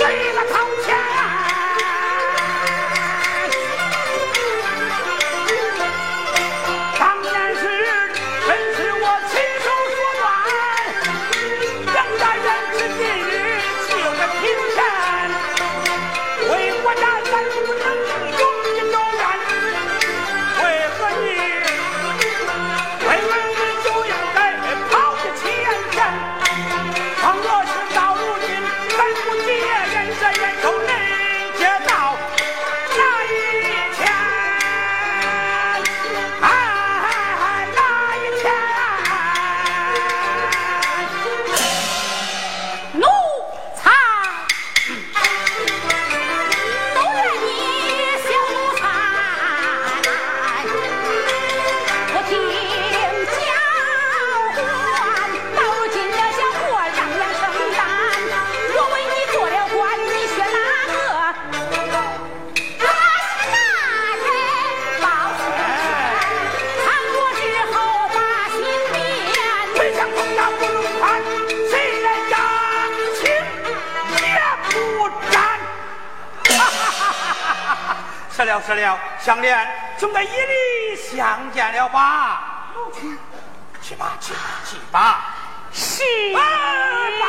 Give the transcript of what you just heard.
Thank you. 是了，相恋，总该一里相见了吧？去吧，去吧，去吧。是。罢了，罢